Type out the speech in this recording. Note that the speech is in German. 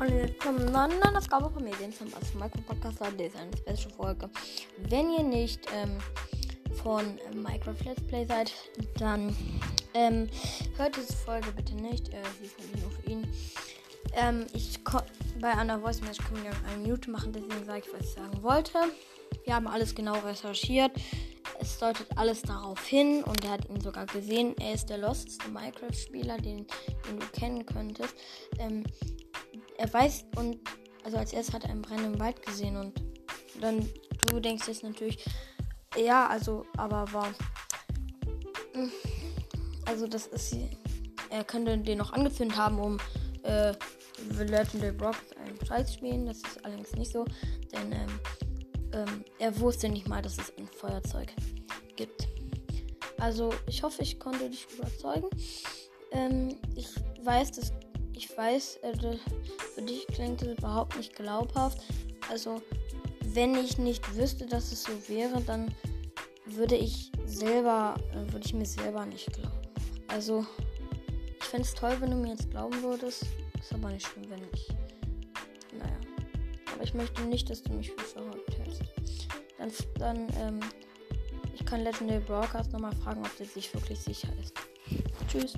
willkommen zu einer neuen Ausgabe von Medien zum Minecraft Podcast. Das ist eine special Folge. Wenn ihr nicht ähm, von Minecraft Let's Play seid, dann ähm, hört diese Folge bitte nicht. Äh, sie ist nämlich nur für ihn. Ähm, ich bei einer Voice Message kann man ja eine Minute machen, deswegen sage ich, was ich sagen wollte. Wir haben alles genau recherchiert. Es deutet alles darauf hin und er hat ihn sogar gesehen. Er ist der losteste Minecraft-Spieler, den, den, du kennen könntest. Ähm, er weiß und also als erstes hat er einen brennenden Wald gesehen und dann du denkst jetzt natürlich, ja, also, aber war. Also das ist er könnte den noch angezündet haben, um äh, Legendary Brock einen Preis spielen. Das ist allerdings nicht so, denn ähm, ähm, er wusste nicht mal, dass es ein Feuerzeug gibt. Also ich hoffe, ich konnte dich überzeugen. Ähm, ich weiß, dass ich weiß, äh, für dich klingt es überhaupt nicht glaubhaft. Also wenn ich nicht wüsste, dass es so wäre, dann würde ich selber, äh, würde ich mir selber nicht glauben. Also ich fände es toll, wenn du mir jetzt glauben würdest. Ist aber nicht schlimm, wenn nicht. Naja. Aber ich möchte nicht, dass du mich für verrückt hältst. Dann, dann ähm, ich kann Legendary Broadcast nochmal fragen, ob der sich wirklich sicher ist. Tschüss.